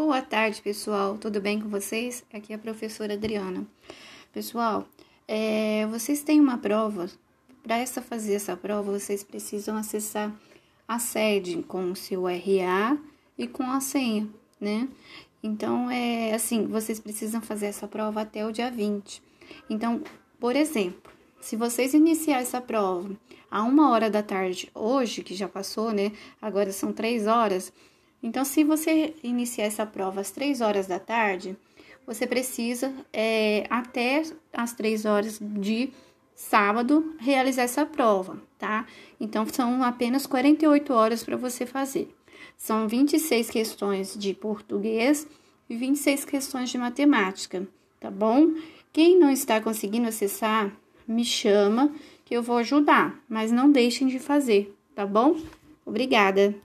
Boa tarde, pessoal. Tudo bem com vocês? Aqui é a professora Adriana. Pessoal, é, vocês têm uma prova. Para essa fazer essa prova, vocês precisam acessar a sede com o seu RA e com a senha, né? Então, é assim, vocês precisam fazer essa prova até o dia 20. Então, por exemplo, se vocês iniciar essa prova a uma hora da tarde hoje, que já passou, né? Agora são três horas então, se você iniciar essa prova às 3 horas da tarde, você precisa, é, até às 3 horas de sábado, realizar essa prova, tá? Então, são apenas 48 horas para você fazer. São 26 questões de português e 26 questões de matemática, tá bom? Quem não está conseguindo acessar, me chama que eu vou ajudar, mas não deixem de fazer, tá bom? Obrigada.